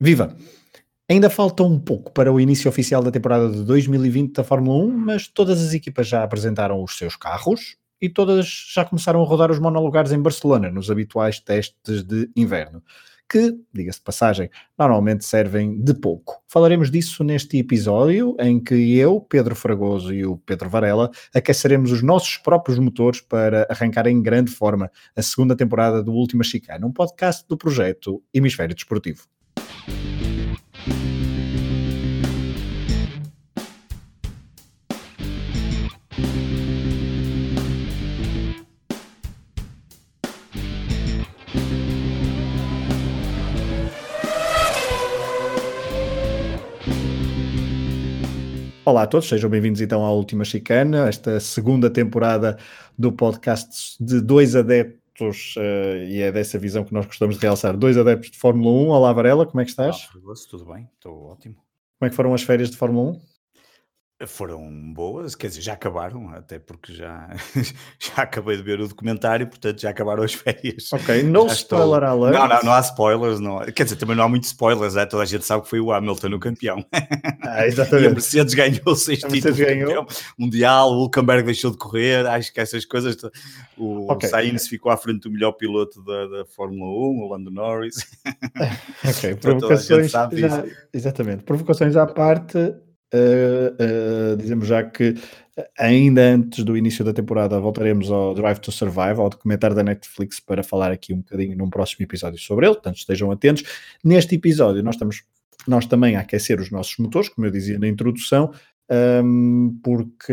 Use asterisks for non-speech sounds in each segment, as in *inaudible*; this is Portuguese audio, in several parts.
Viva! Ainda falta um pouco para o início oficial da temporada de 2020 da Fórmula 1, mas todas as equipas já apresentaram os seus carros e todas já começaram a rodar os monolugares em Barcelona, nos habituais testes de inverno, que, diga-se de passagem, normalmente servem de pouco. Falaremos disso neste episódio, em que eu, Pedro Fragoso e o Pedro Varela aqueceremos os nossos próprios motores para arrancar em grande forma a segunda temporada do Última Chicana, um podcast do projeto Hemisfério Desportivo. Olá a todos, sejam bem-vindos então à Última Chicana, esta segunda temporada do podcast de dois adeptos, uh, e é dessa visão que nós gostamos de realçar, dois adeptos de Fórmula 1. Olá Varela, como é que estás? Tudo bem, estou ótimo. Como é que foram as férias de Fórmula 1? Foram boas, quer dizer, já acabaram, até porque já, *laughs* já acabei de ver o documentário, portanto já acabaram as férias. Ok, no spoiler estou... alert. Não, não, não há spoilers, não. quer dizer, também não há muitos spoilers, é? toda a gente sabe que foi o Hamilton o campeão. Ah, exatamente. *laughs* E a Mercedes ganhou seis a títulos ganhou. mundial, o Hulkenberg deixou de correr, acho que essas coisas, o okay. Sainz ficou à frente do melhor piloto da, da Fórmula 1, o Lando Norris. *laughs* ok, provocações, já, exatamente, provocações à parte, Uh, uh, dizemos já que ainda antes do início da temporada voltaremos ao Drive to Survive, ao documentário da Netflix, para falar aqui um bocadinho num próximo episódio sobre ele, portanto estejam atentos. Neste episódio nós estamos nós também a aquecer os nossos motores, como eu dizia na introdução, um, ehm, porque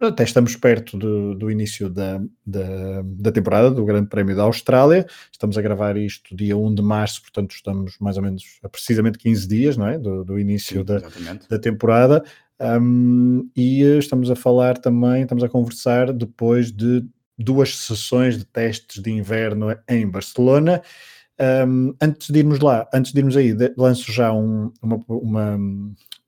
até estamos perto do, do início da, da, da, temporada do Grande Prémio da Austrália. Estamos a gravar isto dia 1 de março, portanto, estamos mais ou menos a precisamente 15 dias não é? do, do início Sim, da, da temporada. Um, e estamos a falar também, estamos a conversar depois de duas sessões de testes de inverno em Barcelona. Um, antes de irmos lá, antes de irmos aí, lanço já um, uma, uma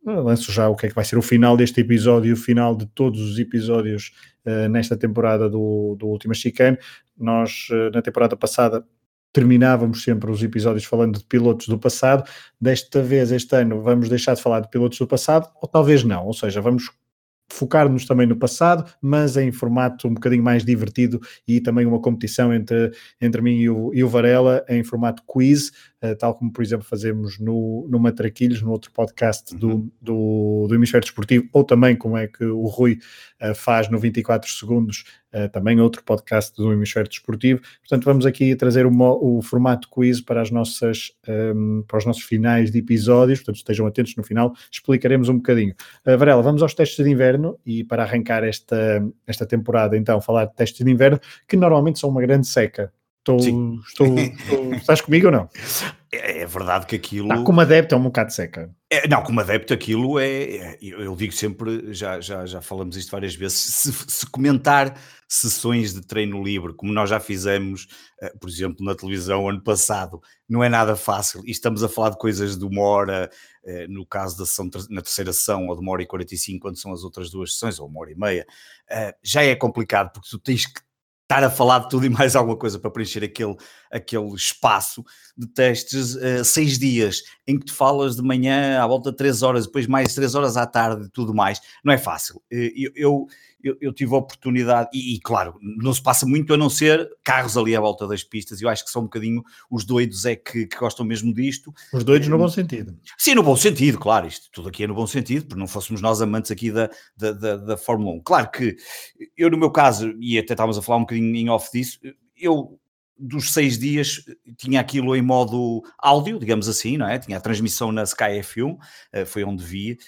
lanço já o que é que vai ser o final deste episódio, o final de todos os episódios uh, nesta temporada do, do Última Chicane. Nós, uh, na temporada passada, terminávamos sempre os episódios falando de pilotos do passado. Desta vez, este ano, vamos deixar de falar de pilotos do passado, ou talvez não, ou seja, vamos focar-nos também no passado, mas em formato um bocadinho mais divertido e também uma competição entre, entre mim e o, e o Varela em formato quiz, tal como, por exemplo, fazemos no, no Matraquilhos, no outro podcast do, uhum. do, do Hemisfério Desportivo, ou também como é que o Rui uh, faz no 24 Segundos, uh, também outro podcast do Hemisfério Desportivo. Portanto, vamos aqui trazer o, o formato quiz para, as nossas, um, ehm, para os nossos finais de episódios, portanto, estejam atentos no final, explicaremos um bocadinho. Varela, vamos aos testes de inverno e para arrancar esta, esta temporada, então, falar de testes de inverno, que normalmente são uma grande seca. Estou, estou, estou, estás comigo ou não? É, é verdade que aquilo. Não, como adepto é um bocado seca. É, não, como adepto, aquilo é. é eu, digo sempre, já, já, já falamos isto várias vezes, se, se, comentar sessões de treino livre, como nós já fizemos, uh, por exemplo, na televisão ano passado, não é nada fácil. E estamos a falar de coisas de uma hora, uh, no caso da sessão, na terceira sessão, ou de uma hora e 45, quando são as outras duas sessões, ou uma hora e meia, uh, já é complicado, porque tu tens que estar a falar de tudo e mais alguma coisa para preencher aquele, aquele espaço de testes, uh, seis dias em que tu falas de manhã à volta de três horas, depois mais três horas à tarde e tudo mais, não é fácil. Uh, eu, eu eu, eu, tive a oportunidade, e, e, claro, não se passa muito a não ser carros ali à volta das pistas, eu acho que são um bocadinho os doidos é que, que gostam mesmo disto. Os doidos no bom sentido. Sim, no bom sentido, claro, isto tudo aqui é no bom sentido, porque não fôssemos nós amantes aqui da, da, da, da Fórmula 1. Claro que eu, no meu caso, e até estávamos a falar um bocadinho em off disso, eu dos seis dias tinha aquilo em modo áudio, digamos assim, não é? Tinha a transmissão na Sky F1, eh, foi onde vi,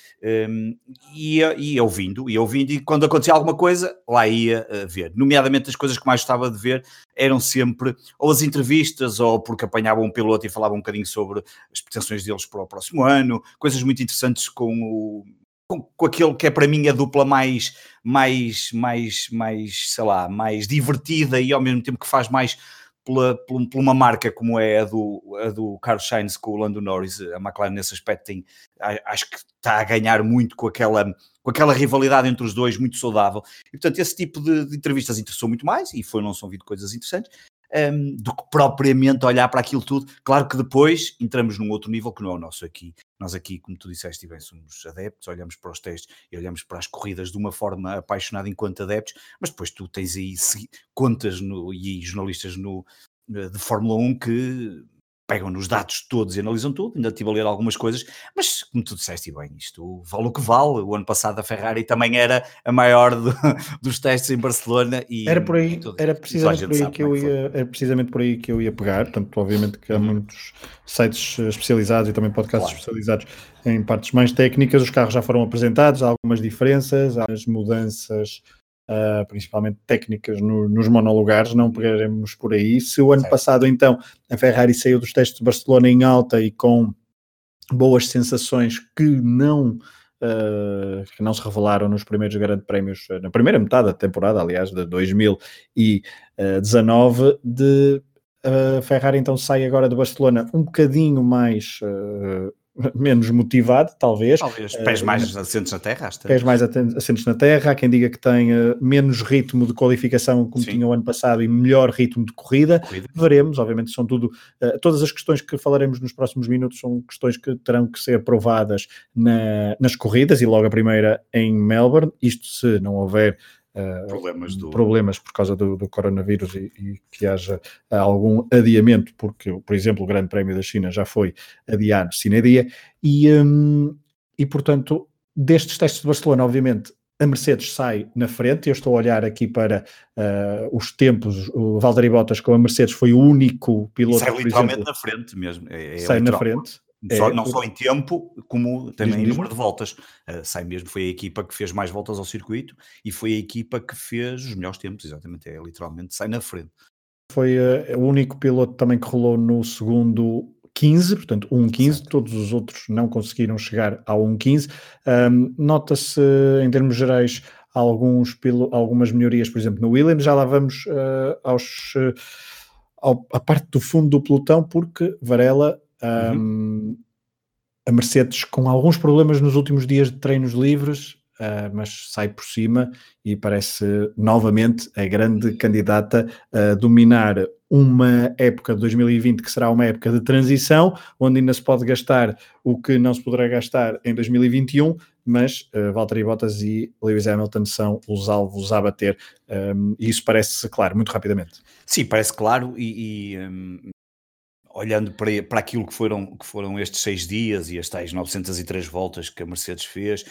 um, e ia, ia ouvindo, ia ouvindo, e quando acontecia alguma coisa, lá ia uh, ver. Nomeadamente, as coisas que mais gostava de ver eram sempre ou as entrevistas, ou porque apanhavam um piloto e falavam um bocadinho sobre as pretensões deles para o próximo ano, coisas muito interessantes com o com, com aquele que é para mim a dupla mais, mais, mais, mais, sei lá, mais divertida e ao mesmo tempo que faz mais pela, por, uma marca como é a do, a do Carlos Sainz com o Lando Norris, a McLaren nesse aspecto tem, acho que está a ganhar muito com aquela, com aquela rivalidade entre os dois, muito saudável. E portanto, esse tipo de, de entrevistas interessou muito mais e foi, não são vindo coisas interessantes. um, do que propriamente olhar para aquilo tudo. Claro que depois entramos num outro nível que não é o nosso aqui. Nós aqui, como tu disseste, bem, somos adeptos, olhamos para os testes e olhamos para as corridas de uma forma apaixonada enquanto adeptos, mas depois tu tens aí contas no, e jornalistas no, eh, de Fórmula 1 que pegam nos dados todos e analisam tudo, ainda estive a ler algumas coisas, mas como tu disseste bem, isto vale o que vale, o ano passado a Ferrari também era a maior do, *laughs* dos testes em Barcelona e era por aí, era precisamente por aí que eu é ia, era precisamente por aí que eu ia pegar, portanto obviamente que há uhum. muitos sites especializados e também podcasts claro. especializados em partes mais técnicas, os carros já foram apresentados, há algumas diferenças, há as mudanças uh, principalmente técnicas no, nos monolugares, não pegaremos por aí. Se o ano certo. passado, então, a Ferrari saiu dos testes de Barcelona em alta e com boas sensações que não Uh, que não se revelaram nos primeiros grandes prémios, na primeira metade da temporada, aliás, de 2019, de uh, Ferrari então sai agora de Barcelona um bocadinho mais uh, *laughs* menos motivado, talvez. Talvez, pés uh, mais assentos na terra. Pés mais assentos na terra. Há quem diga que tem uh, menos ritmo de qualificação como Sim. tinha o ano passado e melhor ritmo de corrida. corrida. Veremos, obviamente, são tudo. Uh, todas as questões que falaremos nos próximos minutos são questões que terão que ser aprovadas na, nas corridas e logo a primeira em Melbourne. Isto se não houver problemas, do... problemas por causa do, do coronavírus e, e, que haja algum adiamento, porque, por exemplo, o Grande Prémio da China já foi adiado sine dia, e, um, e portanto, destes testes de Barcelona, obviamente, a Mercedes sai na frente. Eu estou a olhar aqui para uh, os tempos. O Valtteri Bottas com a Mercedes foi o único piloto. Sai literalmente exemplo, na frente mesmo. É, é sai literal. na frente. Só, é, não só em tempo, como também em número de voltas. Uh, sai mesmo, foi a equipa que fez mais voltas ao circuito e foi a equipa que fez os melhores tempos, exatamente, é literalmente sai na frente. Foi uh, o único piloto também que rolou no segundo 15, portanto 1.15, todos os outros não conseguiram chegar ao 1.15. Um, Nota-se em termos gerais alguns, algumas melhorias, por exemplo, no Williams, já lá vamos uh, aos, uh, ao, à parte do fundo do pelotão, porque Varela um, uhum. A Mercedes com alguns problemas nos últimos dias de treinos livres, uh, mas sai por cima e parece novamente a grande candidata a dominar uma época de 2020 que será uma época de transição, onde ainda se pode gastar o que não se poderá gastar em 2021, mas uh, Valtteri Bottas e Lewis Hamilton são os alvos a bater, um, e isso parece claro, muito rapidamente. Sim, parece claro, e, e um, olhando para, para aquilo que foram, que foram estes seis dias e as tais 903 voltas que a Mercedes fez,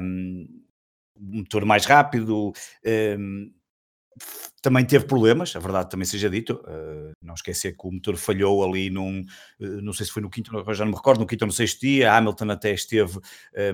um, motor mais rápido, um, também teve problemas, a verdade também seja dito, uh, não esquecer que o motor falhou ali num, uh, não sei se foi no quinto, já não me recordo, no quinto ou no sexto dia, Hamilton até esteve,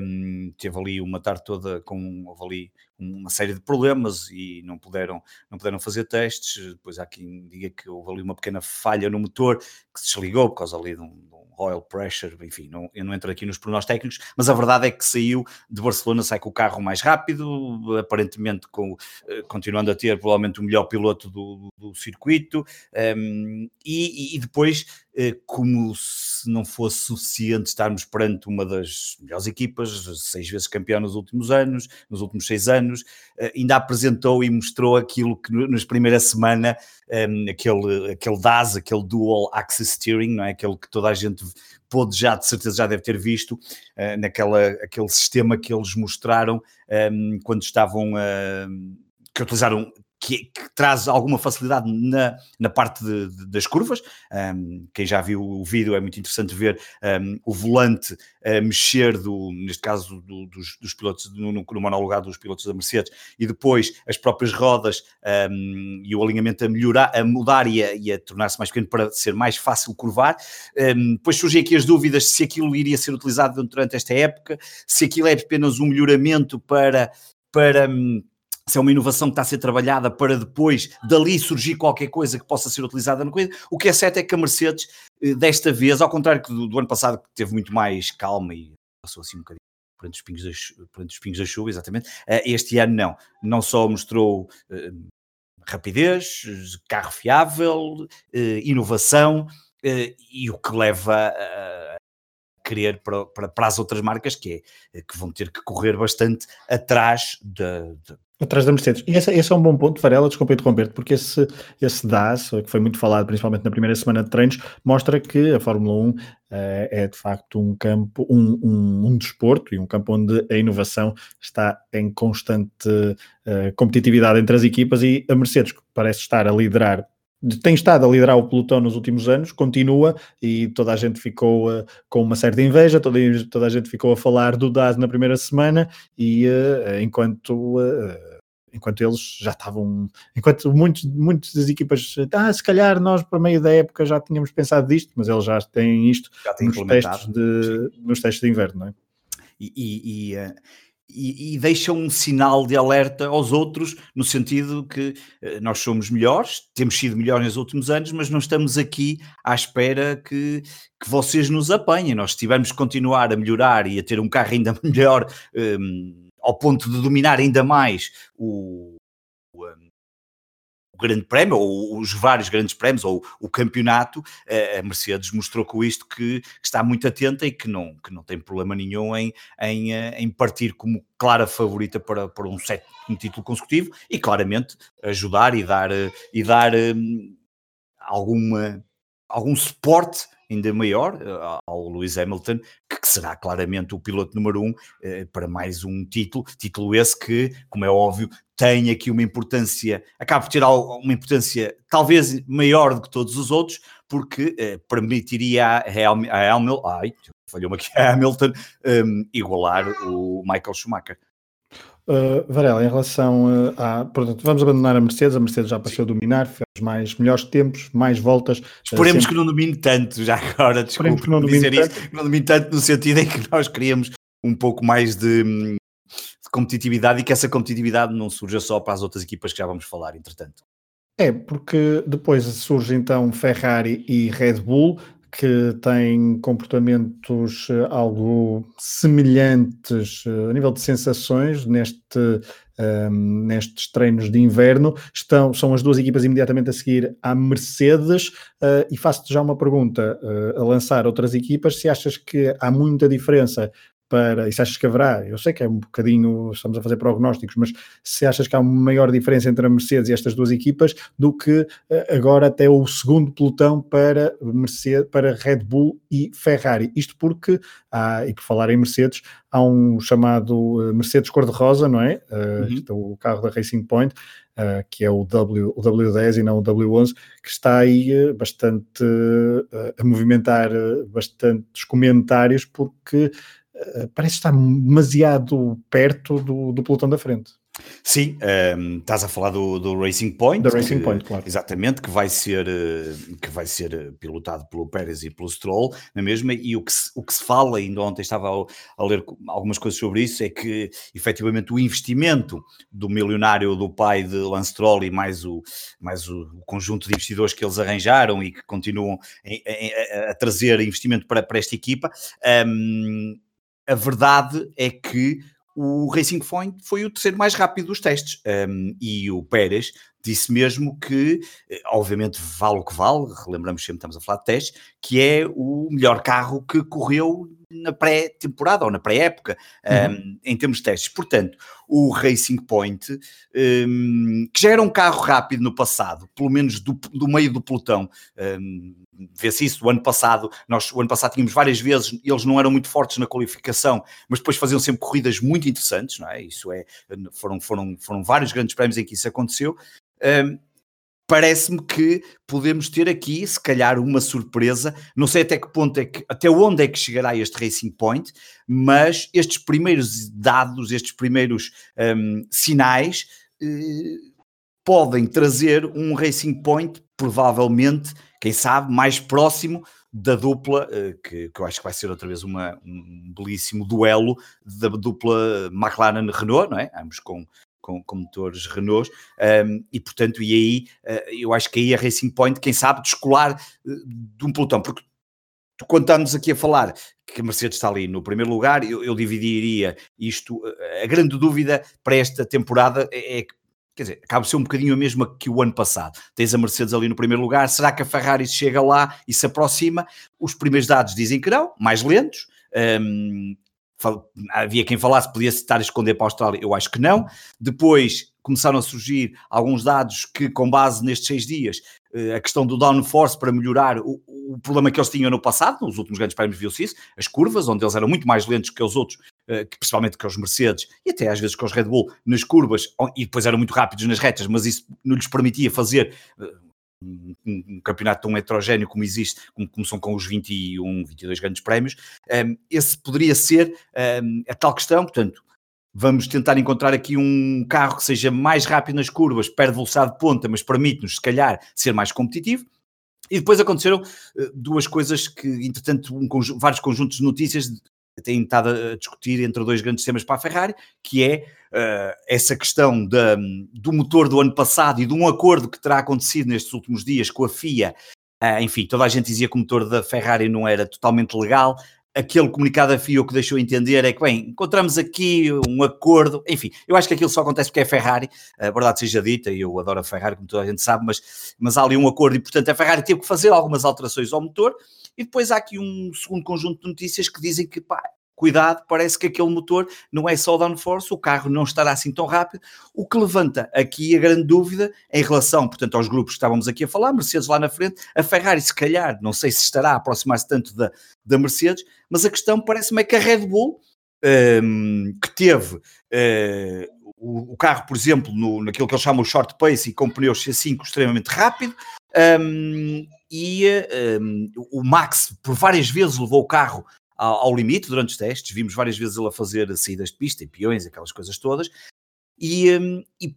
um, teve ali uma tarde toda com, houve ali uma série de problemas e não puderam, não puderam fazer testes, depois há quem diga que houve ali uma pequena falha no motor que se desligou por causa ali de um, de um oil pressure, enfim, não, eu não entro aqui nos pormenores técnicos, mas a verdade é que saiu de Barcelona, sai com o carro mais rápido, aparentemente com, eh, continuando a ter provavelmente o melhor piloto do, do, circuito, um, e, e, depois, como se não fosse suficiente estarmos perante uma das melhores equipas, seis vezes campeão nos últimos anos, nos últimos seis anos, eh, ainda apresentou e mostrou aquilo que nas primeira semana, ehm, aquele, aquele DAS, aquele Dual Axis Steering, não é? aquele que toda a gente pôde já, de certeza já deve ter visto, uh, naquela, aquele sistema que eles mostraram ehm, quando estavam a... Uh, que utilizaram que, que, traz alguma facilidade na, na parte de, de, das curvas. Um, quem já viu o vídeo é muito interessante ver um, o volante a mexer, do, neste caso do, dos, dos, pilotos, no, no, no dos pilotos da Mercedes, e depois as próprias rodas um, e o alinhamento a melhorar, a mudar e a, a tornar-se mais pequeno para ser mais fácil curvar. depois surgem aqui as dúvidas se aquilo iria ser utilizado durante esta época, se aquilo é apenas um melhoramento para. para se é uma inovação que está a ser trabalhada para depois dali surgir qualquer coisa que possa ser utilizada na coisa. O que é certo é que a Mercedes, eh, desta vez, ao contrário do, do ano passado, que teve muito mais calma e passou assim um bocadinho perante os pingos da, perante os pingos da chuva, exatamente, eh, este ano não. Não só mostrou uh, rapidez, carro fiável, inovação, e o que leva a querer para, para, para, as outras marcas, que é que vão ter que correr bastante atrás de, Atrás da Mercedes. E esse, esse, é um bom ponto, Varela, desculpa interromper-te, porque esse, esse DAS, que foi muito falado principalmente na primeira semana de treinos, mostra que a Fórmula 1 uh, eh, é de facto um campo, um, um, um, desporto e um campo onde a inovação está em constante uh, competitividade entre as equipas e a Mercedes, que parece estar a liderar tem estado a liderar o pelotão nos últimos anos, continua e toda a gente ficou uh, com uma certa inveja, toda, toda a gente ficou a falar do DAS na primeira semana e uh, enquanto uh, enquanto eles já estavam, enquanto muitos, muitas das equipas, ah, se calhar nós para meio da época já tínhamos pensado disto, mas eles já têm isto já nos, testes de, nos testes de inverno, não é? E, e, e, e, e deixa um sinal de alerta aos outros, no sentido que uh, nós somos melhores, temos sido melhores nos últimos anos, mas não estamos aqui à espera que, que vocês nos apanhem. Nós tivemos que continuar a melhorar e a ter um carro ainda *laughs* melhor, um, ehm, ao ponto de dominar ainda mais o, o Grande Prémio, ou os vários grandes prémios, ou o campeonato, a Mercedes mostrou com isto que, que, está muito atenta e que não, que não tem problema nenhum em, em, eh, em partir como clara favorita para, para um sétimo título consecutivo e claramente ajudar e dar, eh, e dar um, alguma, algum suporte ainda maior ao Lewis Hamilton, que, será claramente o piloto número um para mais um título, título esse que, como é óbvio, tem aqui uma importância, acaba por ter uma importância talvez maior do que todos os outros, porque uh, permitiria a, ai, falhou-me aqui, a Hamilton um, igualar o Michael Schumacher. Uh, Varela, em relação uh, a. Portanto, vamos abandonar a Mercedes. A Mercedes já passou a dominar, fez mais melhores tempos, mais voltas. Esperemos sempre... que não domine tanto, já agora, desculpe que não dizer tanto. isso, que não domine tanto no sentido em que nós queríamos um pouco mais de, de, competitividade e que essa competitividade não surja só para as outras equipas que já vamos falar, entretanto. É, porque depois surge então Ferrari e Red Bull, que têm comportamentos eh, algo semelhantes eh, a nível de sensações neste, um, ehm, nestes treinos de inverno. Estão, são as duas equipas imediatamente a seguir à Mercedes. Uh, e faço-te já uma pergunta uh, a lançar outras equipas: se achas que há muita diferença para, e se achas que haverá, eu sei que é um bocadinho, estamos a fazer prognósticos, mas se achas que há uma maior diferença entre a Mercedes e estas duas equipas do que eh, agora até o segundo pelotão para Mercedes, para Red Bull e Ferrari. Isto porque, há, e por falar em Mercedes, há um chamado eh, Mercedes cor-de-rosa, não é? Uh, uhum. o carro da Racing Point, uh, que é o, w, o W10 e não o W11, que está aí uh, bastante a movimentar bastantes comentários porque eh, parece estar demasiado perto do, do pelotão da frente. Sim, um, ehm, estás a falar do, do Racing Point. Da Racing que, Point, claro. Exatamente, que vai ser, eh, que vai ser eh, pilotado pelo Pérez e pelo Stroll, na mesma, e o que se, o que se fala, ainda ontem estava a, a, ler algumas coisas sobre isso, é que efetivamente o investimento do milionário do pai de Lance Stroll e mais o, mais o, conjunto de investidores que eles arranjaram e que continuam a, a, a trazer investimento para, para esta equipa, um, ehm, a verdade é que o Racing Point foi o terceiro mais rápido dos testes. Um, e o Pérez disse mesmo que, eh, obviamente, vale o que vale, relembramos sempre, estamos a falar de testes, que é o melhor carro que correu na pré-temporada ou na pré-época, uhum. um, em termos de testes. Portanto, o Racing Point, um, que já era um carro rápido no passado, pelo menos do, do meio do pelotão, um, vê-se isso, o ano passado, nós o ano passado tínhamos várias vezes, eles não eram muito fortes na qualificação, mas depois faziam sempre corridas muito interessantes, não é? Isso é, foram, foram, foram vários grandes prémios em que isso aconteceu. Um, parece-me que podemos ter aqui, se calhar, uma surpresa. Não sei até que ponto é que, até onde é que chegará este Racing Point, mas estes primeiros dados, estes primeiros um, sinais eh, podem trazer um Racing Point, provavelmente, quem sabe, mais próximo da dupla, eh, que, que, eu acho que vai ser outra vez uma, um belíssimo duelo da dupla McLaren-Renault, não é? Ambos com, com, com motores Renault, um, e portanto, e aí uh, eu acho que aí a Racing Point, quem sabe, descolar uh, de um pelotão, porque tu, quando estamos aqui a falar que a Mercedes está ali no primeiro lugar, eu, eu dividiria isto, a grande dúvida para esta temporada é, é que quer dizer, acaba ser um bocadinho a mesma que o ano passado. Tens a Mercedes ali no primeiro lugar, será que a Ferrari chega lá e se aproxima? Os primeiros dados dizem que não, mais lentos. Um, havia quem falasse podia estar a esconder para a Austrália, eu acho que não. Depois começaram a surgir alguns dados que, com base nestes seis dias, a questão do downforce para melhorar o, o, problema que eles tinham no passado, nos últimos grandes prémios viu-se isso, as curvas, onde eles eram muito mais lentos que os outros, que, principalmente que os Mercedes e até às vezes com os Red Bull nas curvas, e depois eram muito rápidos nas retas, mas isso não lhes permitia fazer um, um, campeonato tão heterogéneo como existe, como começam com os 21, 22 grandes prémios, um, esse poderia ser a tal questão, portanto, vamos tentar encontrar aqui um carro que seja mais rápido nas curvas, perde velocidade de ponta, mas permite-nos, se calhar, ser mais competitivo. E depois aconteceram uh, duas coisas que, entretanto, um vários conjuntos de notícias têm estado a discutir entre dois grandes temas para a Ferrari, que é uh, essa questão da, do motor do ano passado e de um acordo que terá acontecido nestes últimos dias com a FIA. Uh, enfim, toda a gente dizia que o motor da Ferrari não era totalmente legal. Aquele comunicado da FIA o que deixou entender é que, bem, encontramos aqui um acordo. Enfim, eu acho que aquilo só acontece porque é Ferrari, a verdade seja dita, e eu adoro a Ferrari, como toda a gente sabe, mas, mas há ali um acordo e, portanto, a Ferrari teve que fazer algumas alterações ao motor e depois há aqui um segundo conjunto de notícias que dizem que, pá, cuidado, parece que aquele motor não é só downforce, o carro não estará assim tão rápido, o que levanta aqui a grande dúvida em relação, portanto, aos grupos que estávamos aqui a falar, Mercedes lá na frente, a Ferrari se calhar, não sei se estará a aproximar-se tanto da, da Mercedes, mas a questão parece-me é que a Red Bull, um, que teve o, o, carro, por exemplo, no, naquilo que eles chamam o short pace e com pneus C5 extremamente rápido, um, e um, o Max por várias vezes levou o carro ao, ao, limite durante os testes, vimos várias vezes ele a fazer saídas de pista e peões, aquelas coisas todas, e, um, e,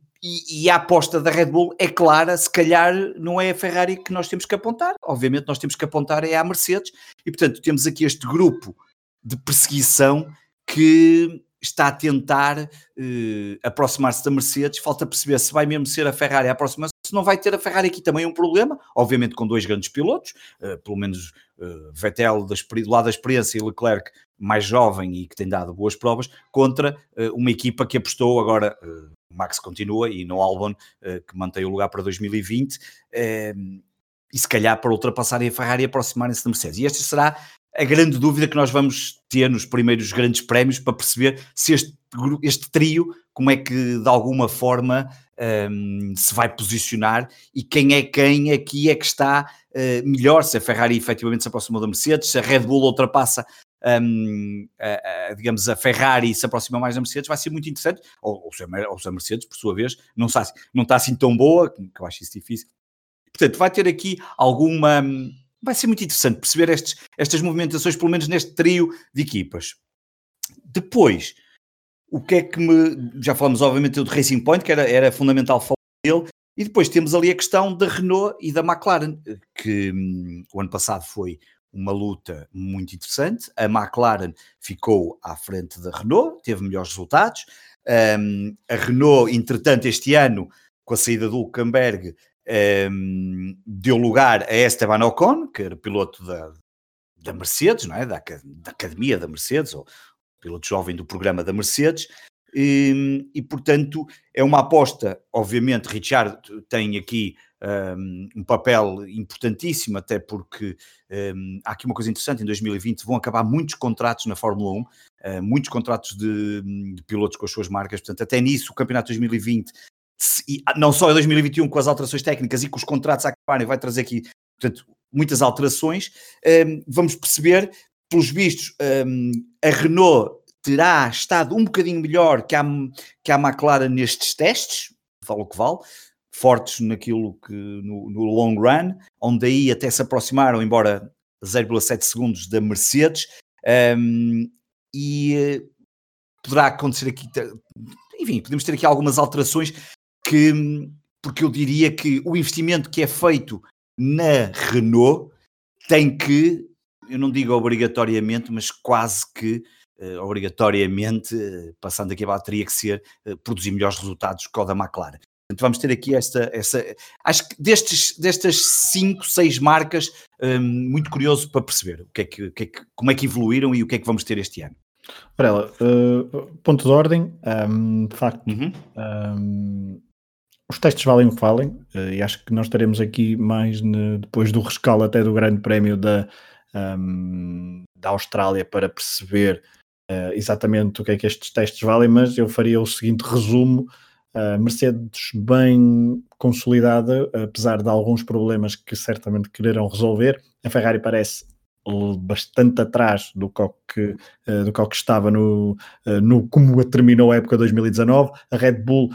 e, a aposta da Red Bull é clara, se calhar não é a Ferrari que nós temos que apontar, obviamente nós temos que apontar é a Mercedes, e portanto temos aqui este grupo de perseguição que está a tentar uh, aproximar-se da Mercedes, falta perceber se vai mesmo ser a Ferrari a aproximar-se se não vai ter a Ferrari aqui também um problema, obviamente com dois grandes pilotos, uh, pelo menos uh, Vettel da, do lado da experiência e Leclerc mais jovem e que tem dado boas provas, contra uma equipa que apostou agora, Max continua e no Albon, que mantém o lugar para 2020, ehm, e se calhar para ultrapassarem a Ferrari e aproximarem-se da Mercedes. E esta será a grande dúvida que nós vamos ter nos primeiros grandes prémios para perceber se este, este trio, como é que de alguma forma um, se vai posicionar e quem é quem aqui é que está uh, melhor, se a Ferrari efetivamente se aproximou da Mercedes, se a Red Bull ultrapassa um, a, a, digamos, a Ferrari se aproxima mais da Mercedes, vai ser muito interessante, ou, ou, se, a, ou se a Mercedes, por sua vez, não está, não está assim tão boa, que eu acho isso difícil. Portanto, vai ter aqui alguma... Vai ser muito interessante perceber estes, estas movimentações, pelo menos neste trio de equipas. Depois, o que é que me. Já falamos, obviamente, do Racing Point, que era, era fundamental falar dele, e depois temos ali a questão da Renault e da McLaren, que hum, o ano passado foi uma luta muito interessante. A McLaren ficou à frente da Renault, teve melhores resultados. Um, a Renault, entretanto, este ano, com a saída do Hulkenberg, um, deu lugar a Esteban Ocon, que era piloto da, da Mercedes, não é? da, da academia da Mercedes, ou, piloto jovem do programa da Mercedes, e, e, portanto é uma aposta, obviamente Richard tem aqui um, um papel importantíssimo, até porque um, há aqui uma coisa interessante, em 2020 vão acabar muitos contratos na Fórmula 1, uh, hum, muitos contratos de, de, pilotos com as suas marcas, portanto até nisso o campeonato 2020, se, não só em 2021 com as alterações técnicas e com os contratos a acabarem, vai trazer aqui, portanto, muitas alterações, um, vamos perceber pelos vistos, um, a Renault terá estado um bocadinho melhor que a, que a McLaren nestes testes, falo o que vale, fortes naquilo que no, no long run, onde aí até se aproximaram, embora 0,7 segundos da Mercedes, um, e uh, poderá acontecer aqui, enfim, podemos ter aqui algumas alterações que, porque eu diria que o investimento que é feito na Renault tem que eu não digo obrigatoriamente, mas quase que uh, obrigatoriamente, uh, passando aqui a bateria, teria que ser uh, produzir melhores resultados que o da McLaren. Portanto, vamos ter aqui esta, essa. Acho que destes, destas 5, 6 marcas, um, muito curioso para perceber o que é que, que, é que, como é que evoluíram e o que é que vamos ter este ano. Varela, ponto de ordem, um, de facto, uhum. um, os testes valem o que valem, e acho que nós estaremos aqui mais ne, depois do rescaldo até do Grande Prémio da, um, da Austrália para perceber uh, exatamente o que é que estes testes valem, mas eu faria o seguinte resumo. Uh, Mercedes bem consolidada, apesar de alguns problemas que certamente quererão resolver. A Ferrari parece bastante atrás do que, do que estava no, no como terminou a época 2019. A Red Bull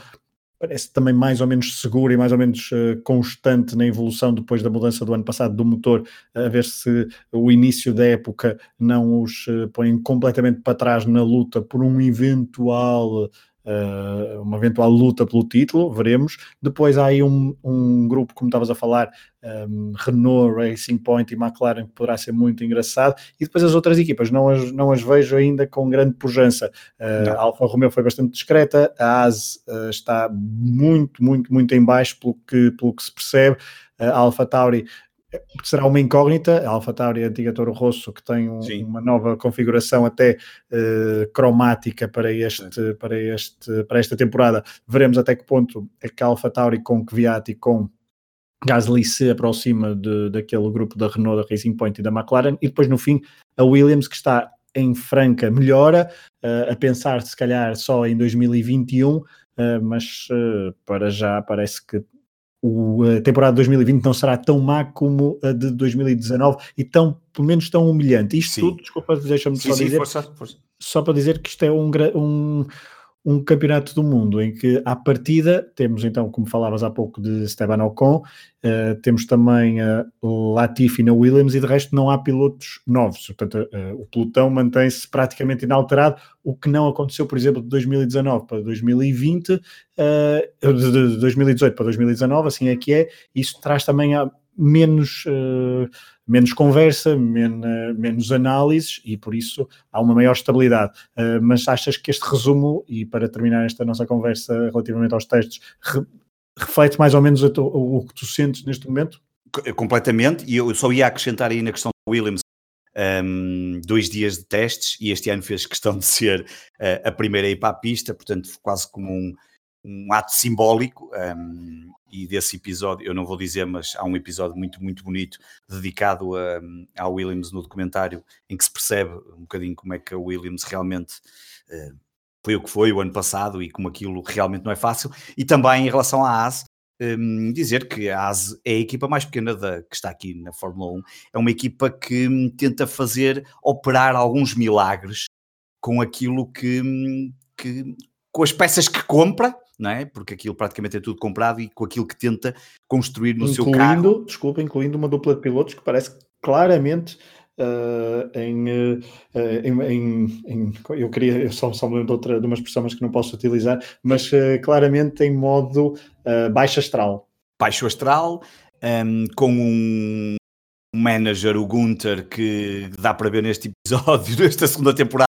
parece também mais ou menos seguro e mais ou menos uh, constante na evolução depois da mudança do ano passado do motor, a ver se o início da época não os uh, põe completamente para trás na luta por um eventual Uh, uma eventual luta pelo título, veremos. Depois há aí um, um grupo, como estavas a falar, um, Renault, Racing Point e McLaren, que poderá ser muito engraçado. E depois as outras equipas, não as, não as vejo ainda com grande pujança. Uh, a Alfa Romeo foi bastante discreta, a AS uh, está muito, muito, muito em baixo pelo que, pelo que se percebe. A Alfa Tauri será uma incógnita. A AlphaTauri, a antiga Toro Rosso, que tem um, uma nova configuração até uh, cromática para, este, para, este, para esta temporada. Veremos até que ponto é que a AlphaTauri com Kvyat e com Gasly se aproxima de, daquele grupo da Renault, da Racing Point e da McLaren. E depois, no fim, a Williams, que está em franca melhora, uh, a pensar se calhar só em 2021, uh, eh, mas para já parece que o, a temporada de 2020 não será tão má como a de 2019 e tão, pelo menos tão humilhante. Isto sim. tudo, desculpa, deixa-me só sim, dizer, força, força. só para dizer que isto é um, um, um campeonato do mundo em que, à partida, temos então, como falavas há pouco, de Esteban Ocon, uh, temos também uh, Latifi na Williams e de resto não há pilotos novos. Portanto, uh, o pelotão mantém-se praticamente inalterado, o que não aconteceu, por exemplo, de 2019 para 2020, uh, de 2018 para 2019, assim é que é. Isso traz também a menos, uh, menos conversa, men menos análises e por isso há uma maior estabilidade. Uh, mas achas que este resumo, e para terminar esta nossa conversa relativamente aos testes, re reflete mais ou menos o, o que tu sentes neste momento? Completamente, e eu só ia acrescentar aí na questão do Williams um, dois dias de testes e este ano fez questão de ser uh, a primeira a ir para a pista, portanto, quase como um, um ato simbólico um, e desse episódio, eu não vou dizer, mas há um episódio muito, muito bonito dedicado a, a Williams no documentário em que se percebe um bocadinho como é que a Williams realmente uh, foi o que foi o ano passado e como aquilo realmente não é fácil. E também em relação à AS, um, dizer que a AS é a equipa mais pequena da, que está aqui na Fórmula 1, é uma equipa que hum, tenta fazer operar alguns milagres com aquilo que, hum, que com as peças que compra não é? Porque aquilo praticamente é tudo comprado e com aquilo que tenta construir no incluindo, seu carro. Desculpa, incluindo uma dupla de pilotos que parece claramente uh, em, uh, em, em, em, eu queria, eu só, só me lembro de, outra, de uma expressão mas que não posso utilizar, mas uh, claramente em modo baixo astral. Baixo astral, um, ehm, com um manager, o Gunter, que dá para ver neste episódio, *laughs* nesta segunda temporada,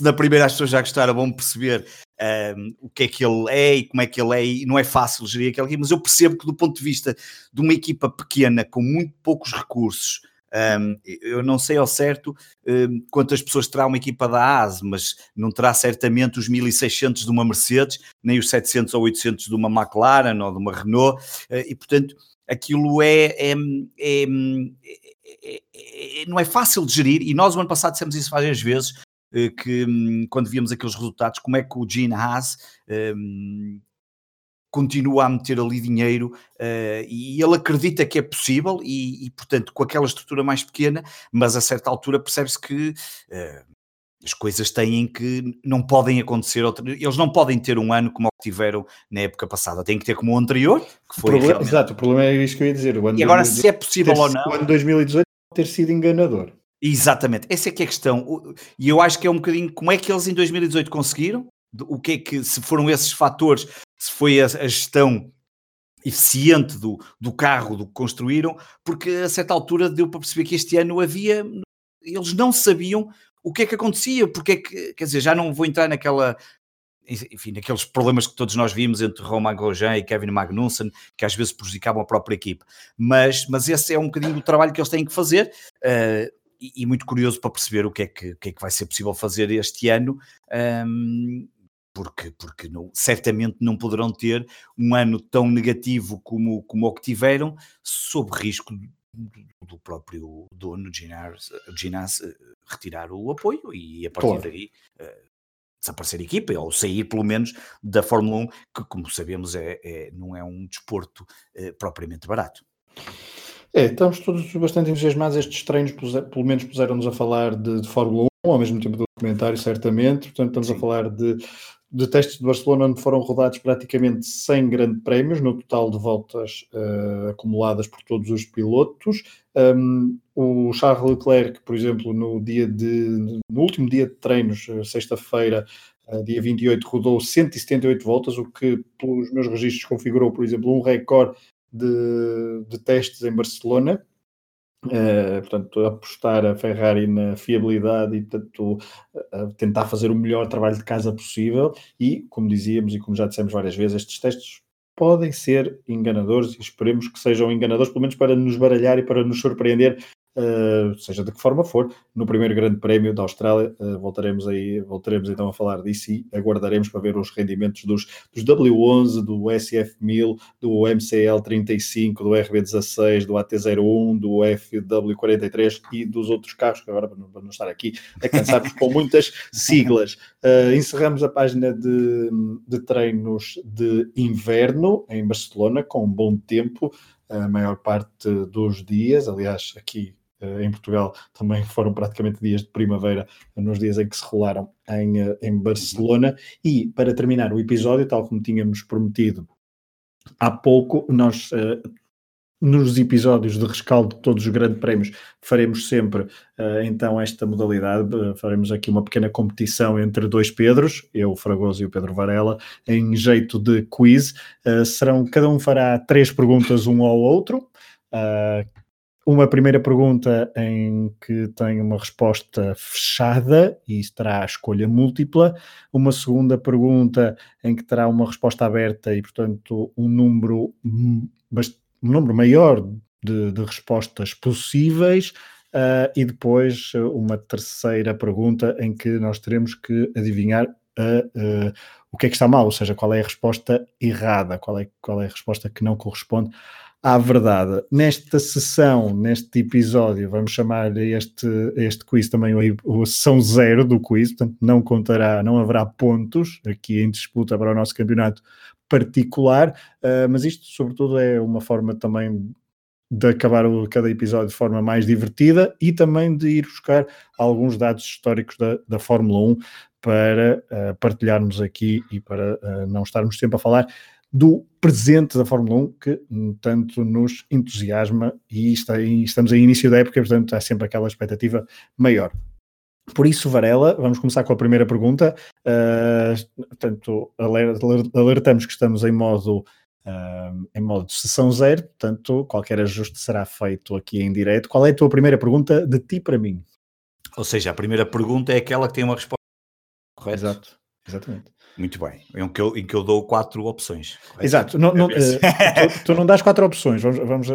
se na primeira as pessoas já gostaram, vão perceber um, o que é que ele é e como é que ele é, e não é fácil gerir aquele mas eu percebo que do ponto de vista de uma equipa pequena, com muito poucos recursos, um, eu não sei ao certo um, quantas pessoas terá uma equipa da ASE, mas não terá certamente os 1600 de uma Mercedes, nem os 700 ou 800 de uma McLaren ou de uma Renault, uh, e portanto aquilo é, é, é, é, não é fácil de gerir, e nós o ano passado dissemos isso várias vezes, eh, que hum, quando víamos aqueles resultados, como é que o Gene Haas um, continua a meter ali dinheiro uh, e ele acredita que é possível e, e, portanto, com aquela estrutura mais pequena, mas a certa altura percebe-se que uh, as coisas têm que não podem acontecer, outra, eles não podem ter um ano como o que tiveram na época passada, têm que ter como o anterior, que foi o problema. Exato, o problema é isso que eu ia dizer. e agora, 2018, se é possível ou não... O ano 2018 ter sido enganador. Exatamente, essa é que é a questão. E eu acho que é um bocadinho como é que eles em 2018 conseguiram, o que é que, se foram esses fatores, se foi a, a gestão eficiente do, do carro, do que construíram, porque a certa altura deu para perceber que este ano havia, eles não sabiam o que é que acontecia, porque é que, quer dizer, já não vou entrar naquela, enfim, naqueles problemas que todos nós vimos entre Romain Grosjean e Kevin Magnussen, que às vezes prejudicavam a própria equipe, mas, mas esse é um bocadinho o trabalho que eles têm que fazer, uh, e, muito curioso para perceber o que é que, que, é que vai ser possível fazer este ano, um, porque, porque não, certamente não poderão ter um ano tão negativo como, como o que tiveram, sob risco do próprio dono, Ginás, retirar o apoio e a partir claro. daí desaparecer a equipa ou sair pelo menos da Fórmula 1, que como sabemos é, é não é um desporto é, propriamente barato. É, estamos todos bastante entusiasmados. Estes treinos, pelo menos, puseram-nos a falar de, de, Fórmula 1, ao mesmo tempo do documentário, certamente. Portanto, estamos Sim. a falar de, de testes de Barcelona, onde foram rodados praticamente 100 grandes prémios, no total de voltas uh, acumuladas por todos os pilotos. Um, o Charles Leclerc, por exemplo, no, dia de, no último dia de treinos, eh, sexta-feira, uh, dia 28, rodou 178 voltas, o que, pelos meus registros, configurou, por exemplo, um recorde de, de testes em Barcelona. Uh, portanto, apostar a Ferrari na fiabilidade e portanto, uh, tentar fazer o melhor trabalho de casa possível. E, como dizíamos e como já dissemos várias vezes, estes testes podem ser enganadores e esperemos que sejam enganadores, pelo menos para nos baralhar e para nos surpreender Uh, seja de que forma for, no primeiro grande prémio da Austrália, uh, voltaremos aí, voltaremos então a falar disso e aguardaremos para ver os rendimentos dos, dos W11, do SF1000, do MCL35, do RB16, do AT01, do FW43 e dos outros carros, que agora para não estar aqui a cansar com muitas *laughs* siglas. Uh, encerramos a página de, de treinos de inverno em Barcelona, com um bom tempo, a maior parte dos dias. Aliás, aqui em Portugal também foram praticamente dias de primavera nos dias em que se rolaram em, eh, em Barcelona. E para terminar o episódio, tal como tínhamos prometido há pouco, nós uh, nos episódios de rescaldo de todos os grandes prémios faremos sempre uh, então esta modalidade, uh, faremos aqui uma pequena competição entre dois Pedros, eu, Fragoso e o Pedro Varela, em jeito de quiz. serão, cada um fará três perguntas um ao outro. Uma primeira pergunta em que tem uma resposta fechada e terá escolha múltipla, uma segunda pergunta em que terá uma resposta aberta e, portanto, um número, um número maior de, de respostas possíveis, uh, e depois uma terceira pergunta em que nós teremos que adivinhar uh, o que é que está mal, ou seja, qual é a resposta errada, qual é, qual é a resposta que não corresponde à verdade. Nesta sessão, neste episódio, vamos chamar este, este quiz também a sessão zero do quiz, portanto não contará, não haverá pontos aqui em disputa para o nosso campeonato particular, uh, mas isto sobretudo é uma forma também de acabar o, cada episódio de forma mais divertida e também de ir buscar alguns dados históricos da, da Fórmula 1 para uh, partilharmos aqui e para uh, não estarmos sempre a falar do presente da Fórmula 1 que tanto nos entusiasma e, está, e estamos em início da época, portanto há sempre aquela expectativa maior. Por isso, Varela, vamos começar com a primeira pergunta. Uh, portanto, alertamos que estamos em modo, uh, em modo de sessão zero, portanto, qualquer ajuste será feito aqui em direto. Qual é a tua primeira pergunta de ti para mim? Ou seja, a primeira pergunta é aquela que tem uma resposta correta. Exato, exatamente. Muito bem. Em que eu, em que eu dou quatro opções. Correto? Exato. Não, não, uh, tu, tu, não dás quatro opções. Vamos, vamos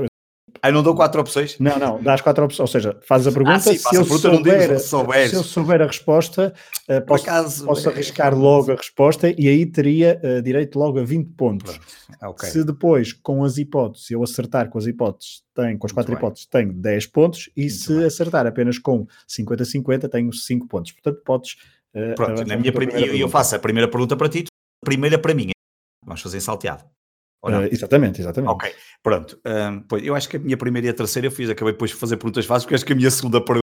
ah, não dou quatro opções? Não, não, dás quatro opções, ou seja, fazes a pergunta, ah, sim, se, eu a pergunta souber, se eu souber a resposta, uh, posso, acaso, posso, arriscar é... logo a resposta e aí teria uh, direito logo a 20 pontos. Ah, okay. Se depois, com as hipóteses, eu acertar com as hipóteses, tenho, com as quatro Muito hipóteses, bem. tenho 10 pontos e Muito se bem. acertar apenas com 50-50, tenho 5 pontos. Portanto, podes Pronto, na minha primeira, eu faço a primeira pergunta para ti, a primeira para mim. Vamos fazer em salteado. Uh, exatamente, exatamente. Ok, pronto. Um, pois, eu acho que a minha primeira e a terceira eu fiz, acabei depois de fazer perguntas fáceis, porque acho que a minha segunda pergunta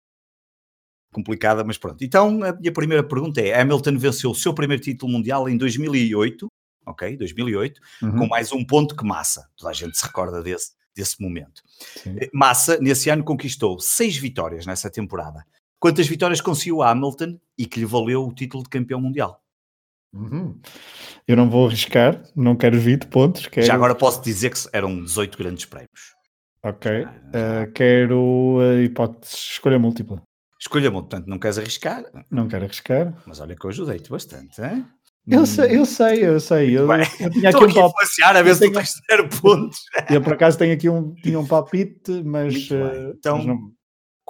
é complicada, mas pronto. Então, a minha primeira pergunta é: Hamilton venceu o seu primeiro título mundial em 2008, ok, 2008, uhum. com mais um ponto que Massa. Toda a gente se recorda desse, desse momento. Sim. Massa, nesse ano, conquistou seis vitórias nessa temporada quantas vitórias conseguiu Hamilton e que lhe valeu o título de campeão mundial. Uhum. Eu não vou arriscar, não quero 20 pontos. Quero... Já agora posso dizer que eram 18 grandes prémios. Ok, uh, quero a hipótese escolha múltipla. Escolha múltipla, portanto, não queres arriscar? Não quero arriscar. Mas olha que eu ajudei-te bastante, hein? Eu sei, eu sei, eu sei. Eu, eu tinha aqui um palpite. a ver se tu tens zero pontos. Eu por acaso tenho aqui um, tinha um palpite, mas. Uh, então, mas não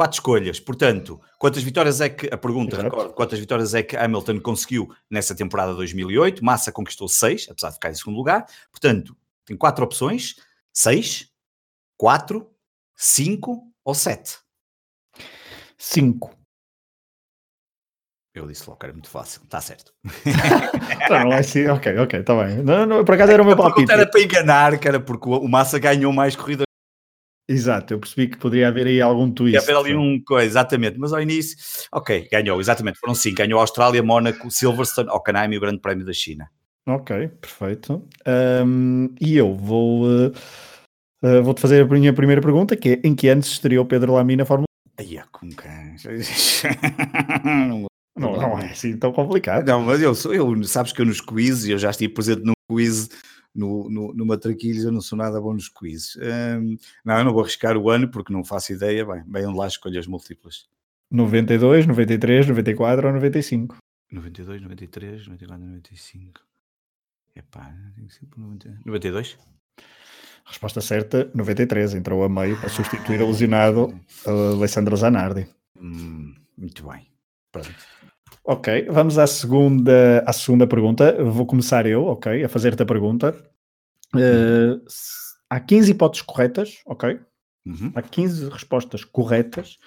quatro escolhas. Portanto, quantas vitórias é que, a pergunta, recordo, quantas vitórias é que Hamilton conseguiu nessa temporada 2008? Massa conquistou seis, apesar de ficar em segundo lugar. Portanto, tem quatro opções: seis, quatro, 5 ou 7? 5. Eu disse logo que era muito fácil, está certo. não, *laughs* não é assim, ok, ok, está bem. Não, não, por acaso era o meu palpite. Era para enganar, que era porque o Massa ganhou mais corridas. Exato, eu percebi que poderia haver aí algum twist. Ia haver ali um coisa, exatamente, mas ao início, ok, ganhou, exatamente, foram cinco, ganhou Austrália, Mónaco, Silverstone, Hockenheim e o Grande Prémio da China. Ok, perfeito. Um, e eu vou, uh, uh, vou-te fazer a minha primeira pergunta, que é em que anos estreou Pedro Lamy na Fórmula 1? Ai, como que... *laughs* Não, não é assim tão complicado. Não, mas eu sou, eu, sabes que eu nos quizzes, eu já estive presente num quiz no, no, no Matraquilhos, eu não sou nada bom nos quizzes. Um, não, eu não vou arriscar o ano porque não faço ideia. Bem, bem onde lá escolho as múltiplas. 92, 93, 94 ou 95? 92, 93, 94, 95. Epá, 92? Resposta certa, 93. Entrou a meio para substituir ah, o lesionado Alessandro Zanardi. Hum, muito bem. Pronto. Ok, vamos à segunda, à segunda pergunta. Vou começar eu, ok, a fazer-te a pergunta. Uh, há 15 hipóteses corretas, ok? Uhum. Há 15 respostas corretas.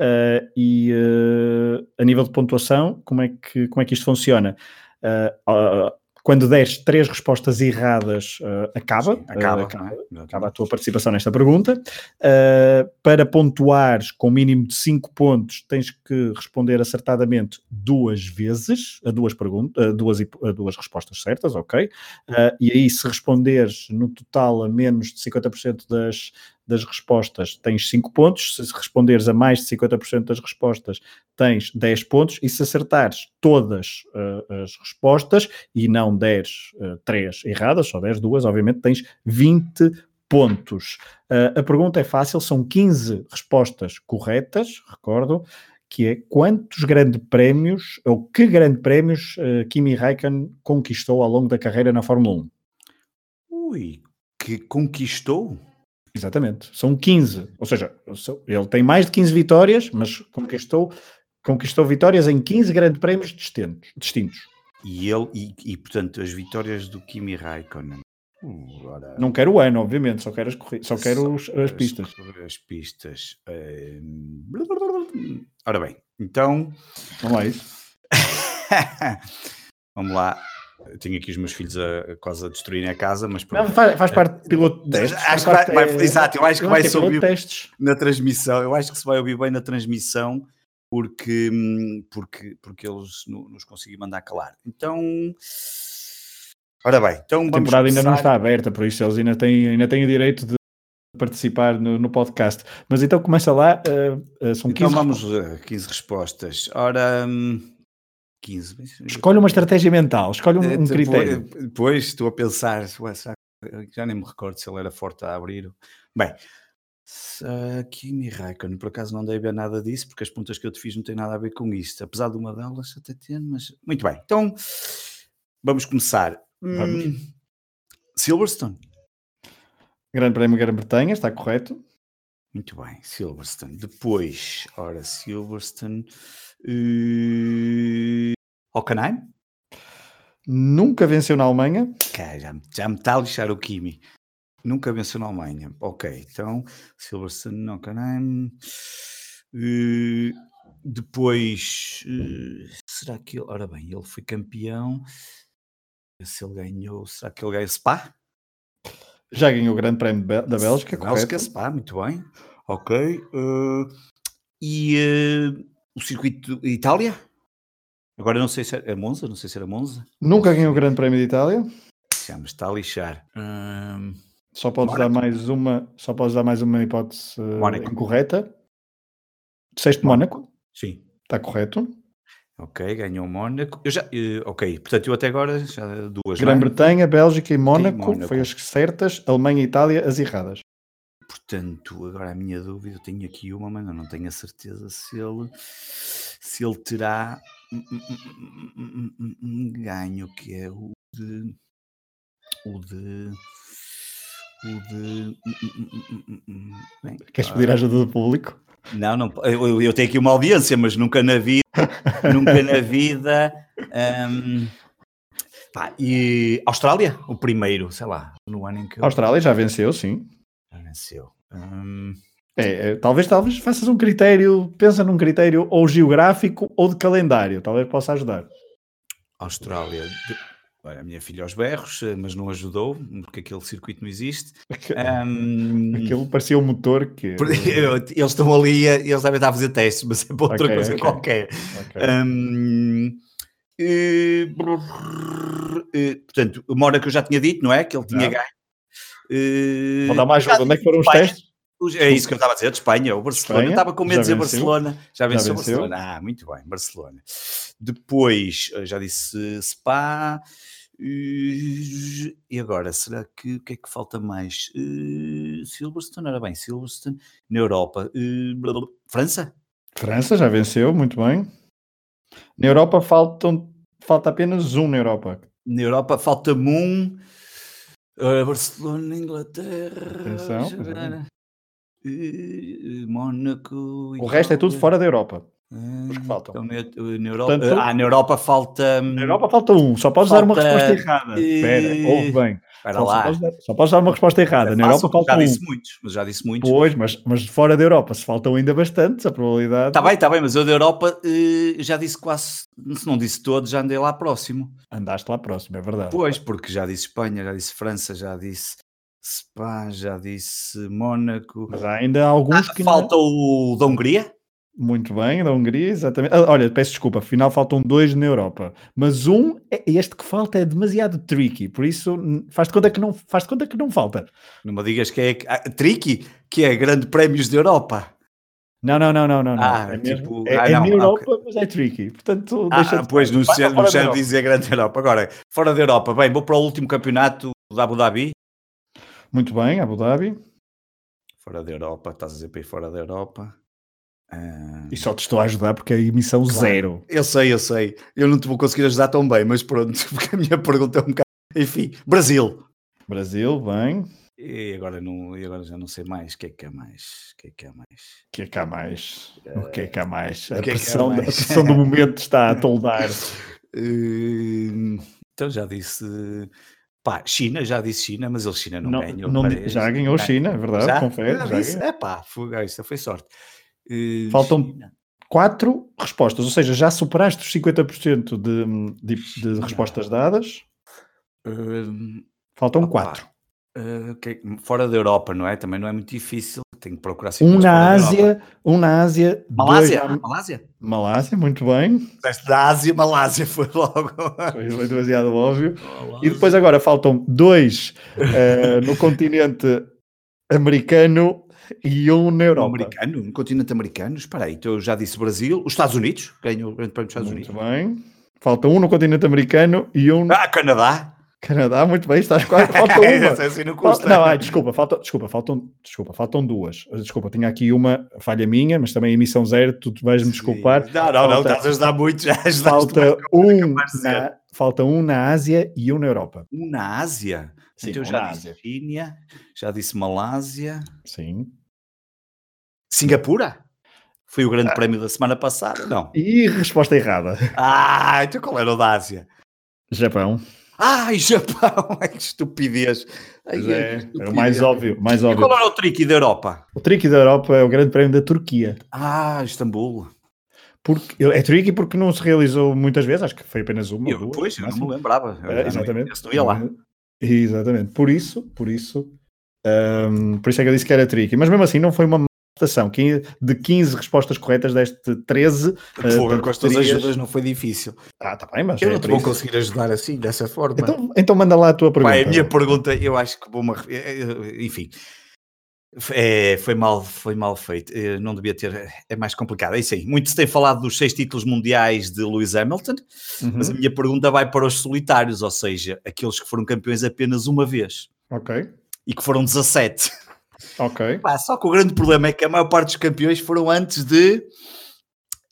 Uh, e uh, a nível de pontuação, como é que, como é que isto funciona? Uh, quando deres três respostas erradas, uh, acaba, Sim, acaba, uh, acaba, é? acaba, a tua participação nesta pergunta. Uh, para pontuares com mínimo de 5 pontos, tens que responder acertadamente duas vezes a duas, perguntas, duas, a duas respostas certas, ok? e aí, se responderes no total a menos de 50% das, das respostas tens 5 pontos, se responderes a mais de 50% das respostas tens 10 pontos, e se acertares todas uh, as respostas e não deres uh, 3 erradas, só deres duas, obviamente tens 20 pontos. Uh, a pergunta é fácil, são 15 respostas corretas, recordo, que é quantos grandes prémios, ou que grandes prémios uh, Kimi Raikkonen conquistou ao longo da carreira na Fórmula 1? Ui, que conquistou? Exatamente, são 15, ou seja, ele tem mais de 15 vitórias, mas conquistou, conquistou vitórias em 15 grandes prémios distintos. distintos. E ele, e, e, portanto, as vitórias do Kimi Raikkonen. Agora... Não quero o ano, obviamente, só quero as, só quero os, as, pistas. As pistas. É... Ora bem, então. Vamos lá, isso. *laughs* Vamos lá. Eu tenho aqui os meus filhos a, a quase a destruírem a casa, mas Não, faz, faz, parte de piloto de testes. Acho que vai, vai, é... Exato, eu acho que vai ser ouvir testes. na transmissão. Eu acho que se vai ouvir bem na transmissão porque, porque, porque eles nos conseguem mandar calar. Então, ora bem, então a temporada começar... ainda não está aberta, por isso eles ainda têm, ainda têm o direito de participar no, no podcast. Mas então começa lá, uh, uh, são 15 Então vamos, uh, 15 respostas. Ora... Um... 15. Escolhe uma estratégia mental, escolhe um, um critério. Depois estou a pensar, já nem me recordo se ele era forte a abrir. Bem, Kimi Raikkonen, por acaso não dei ver nada disso, porque as perguntas que eu te fiz não têm nada a ver com isto, apesar de uma delas até ter, mas muito bem. Então vamos começar. Vamos. Hum, Silverstone. Grande Prémio Grã-Bretanha, está correto? Muito bem, Silverstone. Depois, ora, Silverstone. Uh... Hockenheim? Nunca venceu na Alemanha. Já, já me está a lixar o Kimi. Nunca venceu na Alemanha. Ok, então Silverstone, Hockenheim. Uh, depois, uh, será que ele. Ora bem, ele foi campeão. Se ele ganhou, será que ele ganhou Spa? Já ganhou o Grande Prémio da Bélgica, Bélgica, correto? Spa, muito bem. Ok. Uh, e o circuito de Itália? Agora não sei se era Monza, não sei se era Monza. Nunca ganhou o Grande Prémio de Itália. Já me está a lixar. Hum... Só podes dar mais uma, só podes dar mais uma hipótese uh, incorreta. Disseste Mónaco? Sim. Está correto. Ok, ganhou Mónaco. Eu já, uh, ok, portanto, eu até agora já duas. É? Grã-Bretanha, Bélgica e Mónaco, Mónaco, foi as certas, Alemanha e Itália as erradas. Portanto, agora a minha dúvida, eu tenho aqui uma, mas eu não tenho a certeza se ele, se ele terá um, um, um ganho, que é o de. O de. O de. Bem, Queres pedir ajuda do público? Não, não eu, eu, tenho aqui uma audiência, mas nunca na vida. nunca na vida. Um, pá, e Austrália, o primeiro, sei lá, no ano em que. Austrália já venceu, sim venceu. Hum, É, é, talvez, talvez faças um critério, pensa num critério ou geográfico ou de calendário, talvez possa ajudar. Austrália, a minha filha aos berros, eh, mas não ajudou, porque aquele circuito não existe. *laughs* Um... Aquilo parecia um motor que. *laughs* Eles estão ali, eles devem estar a fazer testes, mas é para outra okay, coisa okay. qualquer. Okay. Um... E... Portanto, o que eu já tinha dito, não é? Que ele tinha ganho. Vou dar mais ajuda. Onde é que foram os testes? É isso que eu estava a dizer, de Espanha, o Barcelona. Espanha, eu estava com medo de dizer Barcelona. Já venceu, já venceu Barcelona. Ah, muito bem, Barcelona. Depois, eh, já disse Spa. E agora, será que o que é que falta mais? Uh, Silverstone, era bem, Silverstone, na Europa. Uh, França? França já venceu, muito bem. Na Europa faltam, falta apenas um na Europa. Na Europa falta-me um. Uh, Barcelona, Inglaterra. Atenção, Mónaco. O resto é tudo fora da Europa. Os que faltam. Então, na, Europa, Portanto, ah, na Europa falta. Na Europa falta um, só podes falta... dar uma resposta errada. Espera, ouve bem. Espera lá. Só podes, dar, só uma resposta errada. É na Europa falta já um. disse muitos, mas já disse muitos. Pois, mas, mas fora da Europa, se faltam ainda bastantes, a probabilidade. Está bem, está bem, mas eu da Europa eh, já disse quase, se não disse todos, já andei lá próximo. Andaste lá próximo, é verdade. Pois, porque já disse Espanha, já disse França, já disse Spa, já disse Mónaco. Mas há ainda alguns ah, que Falta não... o da Hungria? Muito bem, da Hungria, exatamente. Ah, olha, peço desculpa, afinal faltam dois na Europa. Mas um, é, este que falta é demasiado tricky, por isso faz de conta que não, faz conta que não falta. Não me digas que é ah, tricky, que é Grande Prémios da Europa. Não, não, não, não, não. Ah, é, tipo, é, ah, é não, na Europa, okay. mas é tricky. Portanto, ah, pois, não sei, não dizer Grande Europa. Agora, fora da Europa, bem, vou para o último campeonato da Abu Dhabi. Muito bem, Abu Dhabi. Fora da Europa, estás a dizer para ir fora da Europa. E só te estou a ajudar porque é emissão claro. zero. Eu sei, eu sei. Eu não te vou conseguir ajudar tão bem, mas pronto, *laughs* porque a minha pergunta é um bocado. Enfim, Brasil. Brasil, bem. E agora, não, e agora já não sei mais. O que é que é mais? O que é que é mais? O que é que há mais? O que é que há mais? A, pressão, mais? a pressão do momento está a toldar. *laughs* então já disse. Pá, China, já disse China, mas ele China não, não ganhou. Não, já ganhou China, é verdade, já? confere. Já, já disse, é pá, foi, isso foi sorte. Uh, Faltam China. quatro respostas, ou seja, já superaste os 50% de, de, de respostas dadas. Uh, Faltam opa, quatro. Uh, okay. Fora da Europa, não é? Também não é muito difícil. Tenho que procurar um na Ásia, um na Ásia, Malásia, dois... Malásia. Malásia, muito bem. Da Ásia, Malásia foi logo. *laughs* Foi demasiado óbvio. Malásia. E depois agora faltam dois uh, no continente americano e um na Europa. americano, no continente americano. Espera aí, então eu já disse Brasil, os Estados Unidos, ganhou o Grande Prémio dos Estados muito Unidos. Muito bem. Falta um no continente americano e um. Ah, Canadá. Canadá, muito bem, estás quase. *laughs* Falta uma. assim não, falta, não ai, desculpa, falta, desculpa, faltam, desculpa, faltam duas. Desculpa, tinha aqui uma falha minha, mas também emissão zero, tu vais-me desculpar. Não, não, falta, não, estás a ajudar muito, já Falta um, na, falta um na Ásia e um na Europa. Um na Ásia? Sim, então, um já disse China, já disse Malásia. Sim. Singapura? Foi o grande ah. prémio da semana passada? Não. E resposta errada. Ah, então qual era o da Ásia? Japão. Ai, Japão! *laughs* Ai, que estupidez! Ai, é, estupidez. é o mais óbvio, mais óbvio. E qual era o tricky da Europa? O tricky da Europa é o grande prémio da Turquia. Ah, Istambul. Porque, é tricky porque não se realizou muitas vezes, acho que foi apenas uma. Eu, duas, pois, eu não me lembrava. É, exatamente. Eu não ia lá. Exatamente. Por isso, por isso, um, por isso é que eu disse que era tricky. Mas mesmo assim, não foi uma votação. De 15 respostas corretas, deste 13. Fogo, uh, com as tuas ajudas não foi difícil. Ah, tá bem, mas. Eu é não te vou conseguir ajudar assim, dessa forma. Então, então manda lá a tua pergunta. Pai, a minha pergunta, eu acho que vou uma. Enfim. É, foi mal, foi mal feito. Eu não devia ter. É mais complicado. É isso aí. Muito se tem falado dos seis títulos mundiais de Lewis Hamilton, uhum. mas a minha pergunta vai para os solitários, ou seja, aqueles que foram campeões apenas uma vez. Ok. E que foram 17. Ok. Pá, só que o grande problema é que a maior parte dos campeões foram antes de.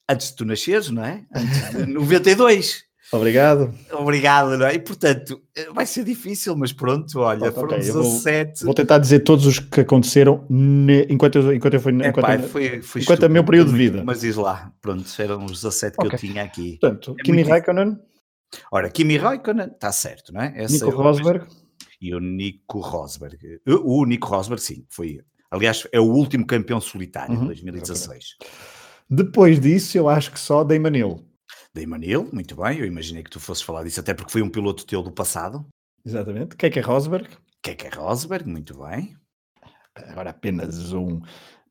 Antes de tu nasceres, não é? Antes de *laughs* 92. Obrigado. Obrigado, não é? E portanto, vai ser difícil, mas pronto, olha, foram okay, 17. Vou, vou, tentar dizer todos os que aconteceram ne, enquanto, eu, enquanto eu fui. É, enquanto, pai, foi, foi enquanto o meu período de vida. Mas diz lá, pronto, eram os 17 que okay. eu tinha aqui. Portanto, é Kimi muito... Raikkonen. Ora, Kimi Raikkonen, está certo, não é? Essa Nico Rosberg. E o Nico Rosberg. O Nico Rosberg, sim, foi Aliás, é o último campeão solitário, uhum. 2016. Depois disso, eu acho que só Damon Hill. Damon Hill, muito bem, eu imaginei que tu fosses falar disso, até porque foi um piloto teu do passado. Exatamente. Keke Rosberg. Keke Rosberg, muito bem. Agora apenas um.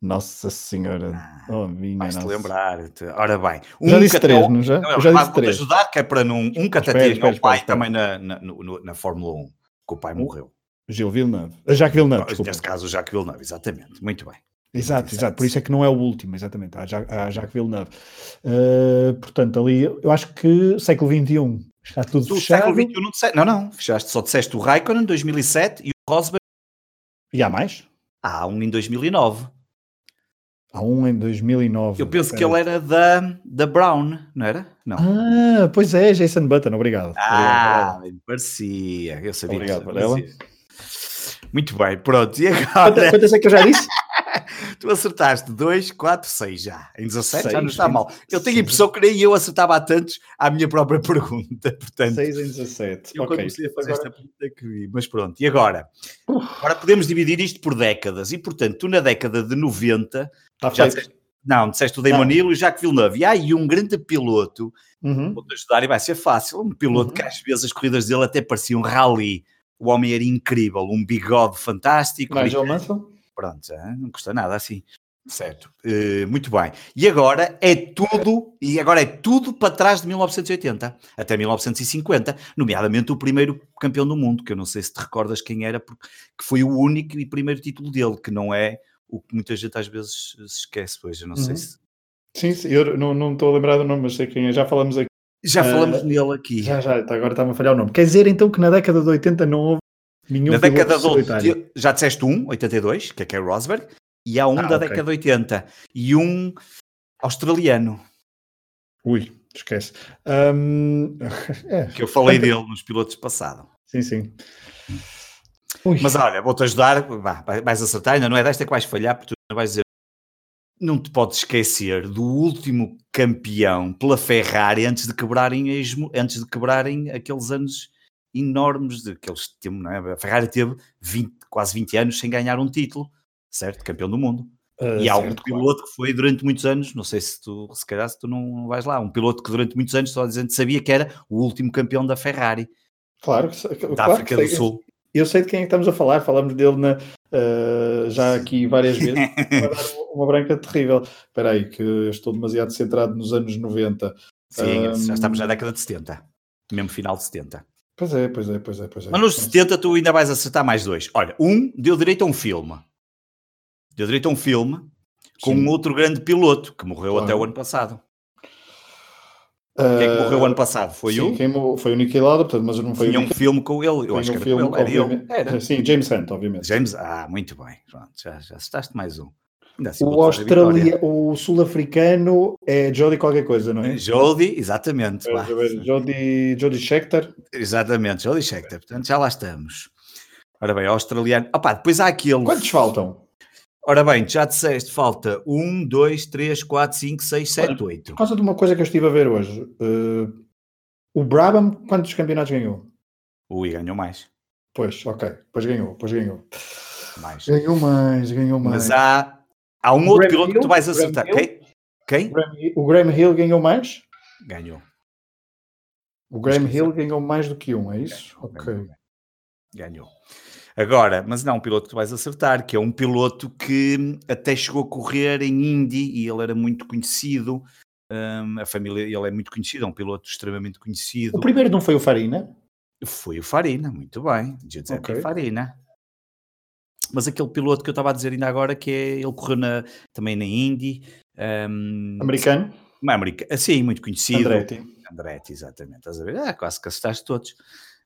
Nossa Senhora, ah, oh, minha Vais-te lembrar. Ora bem, um já disse três, não já? Não, já disse três. ajudar, que é para não. Um catatinho meu pai espera, também na, na, no, na Fórmula 1, que o pai morreu. Gil Villeneuve. Jacques Villeneuve, desculpa. Neste caso, o Jacques Villeneuve, exatamente. Muito bem. Exato, exato, por isso é que não é o último, exatamente, a Jacques Villeneuve. Uh, portanto, ali, eu acho que século XXI está tudo tu, fechado. Século XXI não, disseste, não, não, fechaste, só disseste o Raikkonen 2007 e o Rosberg. E há mais? Há um em 2009. Há um em 2009. Eu penso que ele era da, da Brown, não era? Não. Ah, pois é, Jason Button, obrigado. Ah, obrigado. parecia. Eu sabia obrigado, que ela. Muito bem, pronto. E agora? Quantas é que eu já disse? Tu acertaste 2, 4, 6 já. Em 17 seis, já não está mal. Eu tenho a impressão que nem eu acertava a tantos à minha própria *laughs* pergunta. Portanto, 6 em 17. Eu okay. comecei a fazer agora... esta pergunta que vi. Mas pronto, e agora? Agora podemos dividir isto por décadas. E portanto, tu na década de 90 Está já feito. Disseste, não, disseste o Damon Hill e o Jacques Villeneuve. E há aí um grande piloto, uhum. vou-te ajudar e vai ser fácil. Um piloto uhum. que às vezes as corridas dele até pareciam um rally. O homem era incrível, um bigode fantástico. Nigel Mansell? Pronto, não custa nada assim. Certo, uh, muito bem. E agora é tudo, e agora é tudo para trás de 1980 até 1950, nomeadamente o primeiro campeão do mundo, que eu não sei se te recordas quem era, porque que foi o único e primeiro título dele, que não é o que muita gente às vezes se esquece, pois eu não uhum. sei se. Sim, sim, eu não, não estou a lembrar do nome, mas sei quem é, já falamos aqui. Já falamos uh, nele aqui. Já, já, agora está-me a falhar o nome. Quer dizer então que na década de 80 não houve nenhum Na década de já disseste um, 82, que é que é Rosberg, e há um ah, da okay. década de 80 e um australiano. Ui, esquece. Um... *laughs* É. Que eu falei dele nos pilotos passado. Sim, sim. Ui. Mas olha, vou-te ajudar, vais acertar, ainda não é desta que vais falhar, porque tu vais dizer. Não te podes esquecer do último campeão pela Ferrari antes de quebrarem, antes de quebrarem aqueles anos enormes de que eles tinham, não é? A Ferrari teve 20, quase 20 anos sem ganhar um título, certo? Campeão do mundo. Uh, e há certo, um piloto claro. que foi durante muitos anos, não sei se tu, se calhar se tu não vais lá, um piloto que durante muitos anos só dizendo sabia que era o último campeão da Ferrari. Claro, da claro África do Sul. Eu sei de quem é que estamos a falar, falamos dele na, uh, já aqui várias vezes. *laughs* uma branca terrível. Espera aí, que eu estou demasiado centrado nos anos 90. Sim, um... já estamos na década de 70, mesmo final de 70. Pois é, pois é, pois é, pois é. Mas nos 70 tu ainda vais acertar mais dois. Olha, um deu direito a um filme. Deu direito a um filme com Sim. um outro grande piloto que morreu claro. até o ano passado. Uh, quem é que morreu o ano passado? Foi sim, o? Quem foi o Niki Lauda, portanto, mas não foi Tinha um filme com ele, eu acho um que era, filme, ele. era Era. Sim, James Hunt, obviamente. James, ah, muito bem. Pronto, já, já acertaste mais um. Assim o Australia, o sul-africano é Jody qualquer coisa, não é? Jody, exatamente. É, Jody, Jody Scheckter. Exatamente, Jody Scheckter. Portanto, já lá estamos. Ora bem, australiano. Opa, depois há aquele. Quantos faltam? Ora bem, já disseste, falta 1, 2, 3, 4, 5, 6, 7, 8. Por causa de uma coisa que eu estive a ver hoje, uh, o Brabham, quantos campeonatos ganhou? Ui, ganhou mais. Pois, ok, pois ganhou, pois ganhou. Mais. Ganhou mais, ganhou mais. Mas há, há um o outro Graham piloto Hill, que tu vais acertar. Quem? Quem? O Graham Hill ganhou mais? Ganhou. O Graham Hill ganhou mais do que um, é isso? Ganhou, ok. Ganhou. ganhou. Agora, mas não, um piloto que tu vais acertar, que é um piloto que até chegou a correr em Indy e ele era muito conhecido. Um, a família, ele é muito conhecido, é um piloto extremamente conhecido. O primeiro não foi o Farina? Foi o Farina, muito bem, Giuseppe okay. Farina. Mas aquele piloto que eu estava a dizer ainda agora, que é, ele correu na, também na Indy. Um, americano? Americano, sim, muito conhecido. Andretti. Andretti, exatamente. Estás a ver? Ah, quase que acertaste todos.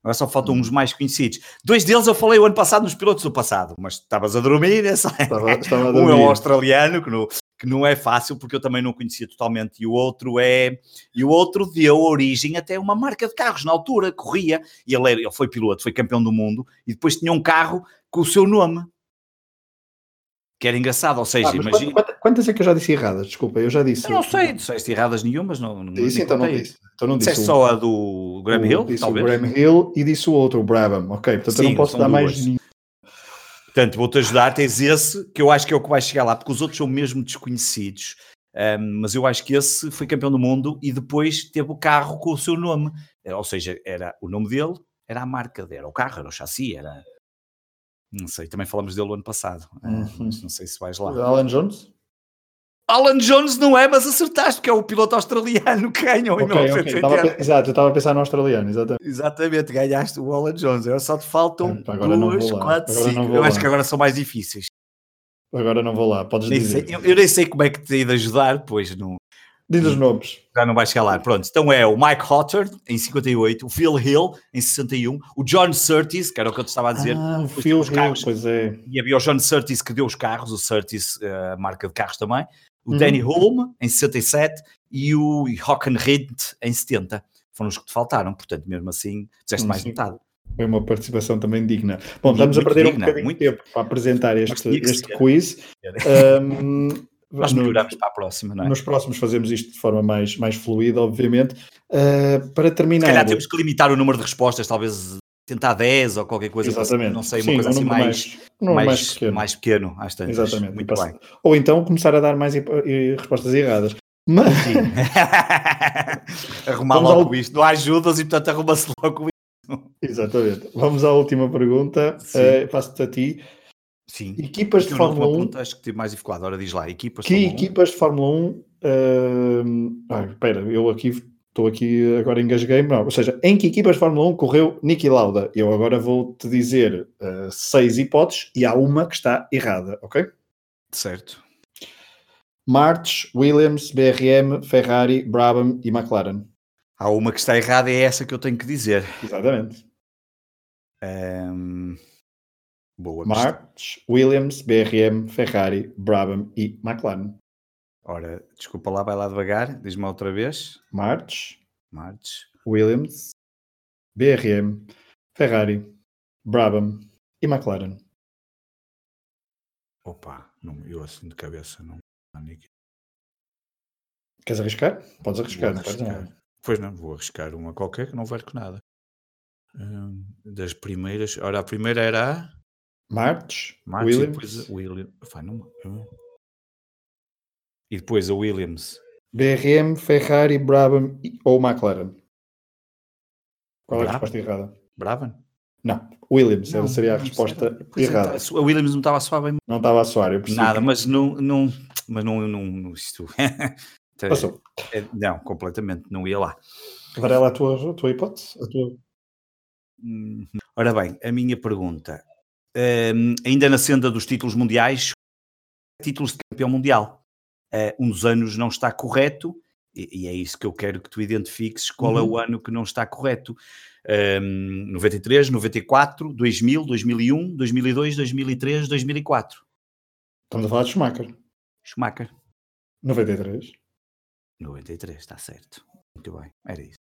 Agora só faltam uns mais conhecidos. Dois deles eu falei o ano passado nos pilotos do passado, mas estavas a dormir, é só... estava, estava a dormir. *laughs* Um é o australiano, que não, que não é fácil, porque eu também não conhecia totalmente, e o outro é. E o outro deu origem até a uma marca de carros na altura, corria, e ele, era, ele foi piloto, foi campeão do mundo, e depois tinha um carro com o seu nome que era engraçado, ou seja, ah, imagina... Quantas, quantas, é que eu já disse erradas? Desculpa, eu já disse. Eu não sei, disseste erradas nenhumas, não, não disse, então não disse. Então não disse. só a do Graham Hill, disse talvez? o Graham Hill e disse o outro, o Brabham, ok, portanto Sim, eu não posso dar mais nenhum. Portanto, vou-te ajudar. Tens esse, que eu acho que é o que vai chegar lá, porque os outros são mesmo desconhecidos. Um, mas eu acho que esse foi campeão do mundo e depois teve o carro com o seu nome. Ou seja, era o nome dele, era a marca dele, era o carro, era o chassi, era. Não sei, também falamos dele o ano passado. Uhum. Não sei se vais lá. Alan Jones? Alan Jones não é, mas acertaste, porque é o piloto australiano que ganhou okay, em 1980. Okay. Exato, eu estava a pensar no australiano, exatamente. Exatamente, ganhaste o Alan Jones. Agora só te faltam é, duas, quatro, agora cinco. Eu lá. acho que agora são mais difíceis. Agora não vou lá, podes nem dizer. Sei, eu, eu, nem sei como é que te ia de ajudar, pois não. Diz os nomes. Já não vai chegar lá. Pronto, então é o Mike Hotter, em 58, o Phil Hill, em 61, o John Surtees, que era o que eu te estava a dizer. Ah, o Phil Hill, carros. pois é. E havia o John Surtees que deu os carros, o Surtees, a marca de carros também o uhum. Danny Holm em 67 e o Hocken Rindt em 70. Foram os que te faltaram, portanto, mesmo assim, fizeste mais metade. Foi uma participação também digna. Bom, estamos a perder digna, um bocadinho muito... tempo para apresentar este, este quiz. Um, Nós melhoramos para a próxima, não é? Nos próximos fazemos isto de forma mais, mais fluida, obviamente. Uh, para terminar. Se calhar temos que limitar o número de respostas, talvez tentar 10 ou qualquer coisa, Exatamente. não sei, uma Sim, coisa assim mais, mais, mais, mais, pequeno. mais pequeno às tantas. Exatamente. Muito bem. Ou então começar a dar mais respostas erradas. Mas... *laughs* Arrumar logo ao... isto. Não há ajudas e portanto arruma-se logo isto. Exatamente. Vamos à última pergunta. Uh, Faço-te a ti. Sim. Equipas de Fórmula 1. Pergunta, acho que tive mais dificuldade. Ora diz lá, equipas que de Fórmula equipas 1? de Fórmula 1. Uh... Ah, espera, eu aqui Estou aqui agora engasguei não. Ou seja, em que equipas de Fórmula 1 correu Niki Lauda? Eu agora vou-te dizer uh, seis hipóteses e há uma que está errada, ok? Certo. March, Williams, BRM, Ferrari, Brabham e McLaren. Há uma que está errada, é essa que eu tenho que dizer. Exatamente. Um... Boa March, Williams, BRM, Ferrari, Brabham e McLaren. Ora, desculpa lá, vai lá devagar, diz-me outra vez. March, March, Williams, BRM, Ferrari, Brabham e McLaren. Opa, não, eu assim de cabeça não. Queres arriscar? Podes arriscar, não arriscar. Pois não, vou arriscar uma qualquer que não vai com nada. Hum, das primeiras, ora, a primeira era a March, Williams. E depois Williams. não, e depois a Williams. BRM, Ferrari, Brabham ou McLaren. Qual é a resposta errada? Brabham? Não, Williams, não, seria a resposta era, errada. A Williams não estava a soar bem. Não estava a soar, eu percebi. Nada, mas não, não, mas não, não, isto... *laughs* Passou. É, não, completamente, não ia lá. Varela, a tua, a tua hipótese? A tua... Uhum. Ora bem, a minha pergunta. Um, ainda na senda dos títulos mundiais, títulos de campeão mundial uh, um dos anos não está correto, e, e, é isso que eu quero que tu identifiques, qual uhum. é o ano que não está correto. Um, 93, 94, 2000, 2001, 2002, 2003, 2004. Estamos a falar de Schumacher. Schumacher. 93. 93, está certo. Muito bem, era isso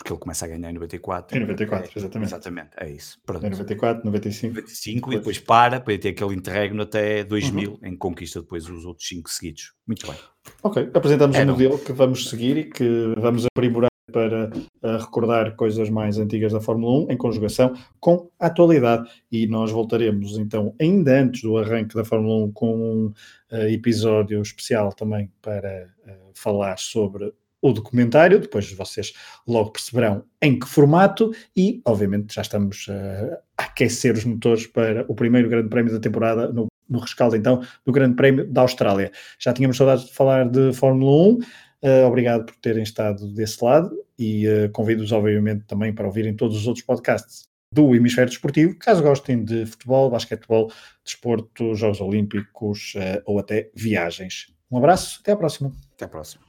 porque ele começa a ganhar em 94. Em 94, é, exatamente. Exatamente, é isso. Pronto. Em 94, 95. 95 e depois para, para ter aquele interregno até 2000, uhum. em conquista depois os outros 5 seguidos. Muito bem. Ok, apresentamos um modelo que vamos seguir e que vamos aprimorar para uh, recordar coisas mais antigas da Fórmula 1 em conjugação com a atualidade. E nós voltaremos então, ainda antes do arranque da Fórmula 1, com um uh, episódio especial também para uh, falar sobre o documentário, depois vocês logo perceberão em que formato e, obviamente, já estamos uh, a aquecer os motores para o primeiro grande prémio da temporada no, no rescaldo, então, do grande prémio da Austrália. Já tínhamos saudades de falar de Fórmula 1, uh, eh, obrigado por terem estado desse lado e uh, convido-os, obviamente, também para ouvirem todos os outros podcasts do Hemisfério Desportivo, caso gostem de futebol, basquetebol, desporto, Jogos Olímpicos ou até viagens. Um abraço, até à próxima. Até à próxima.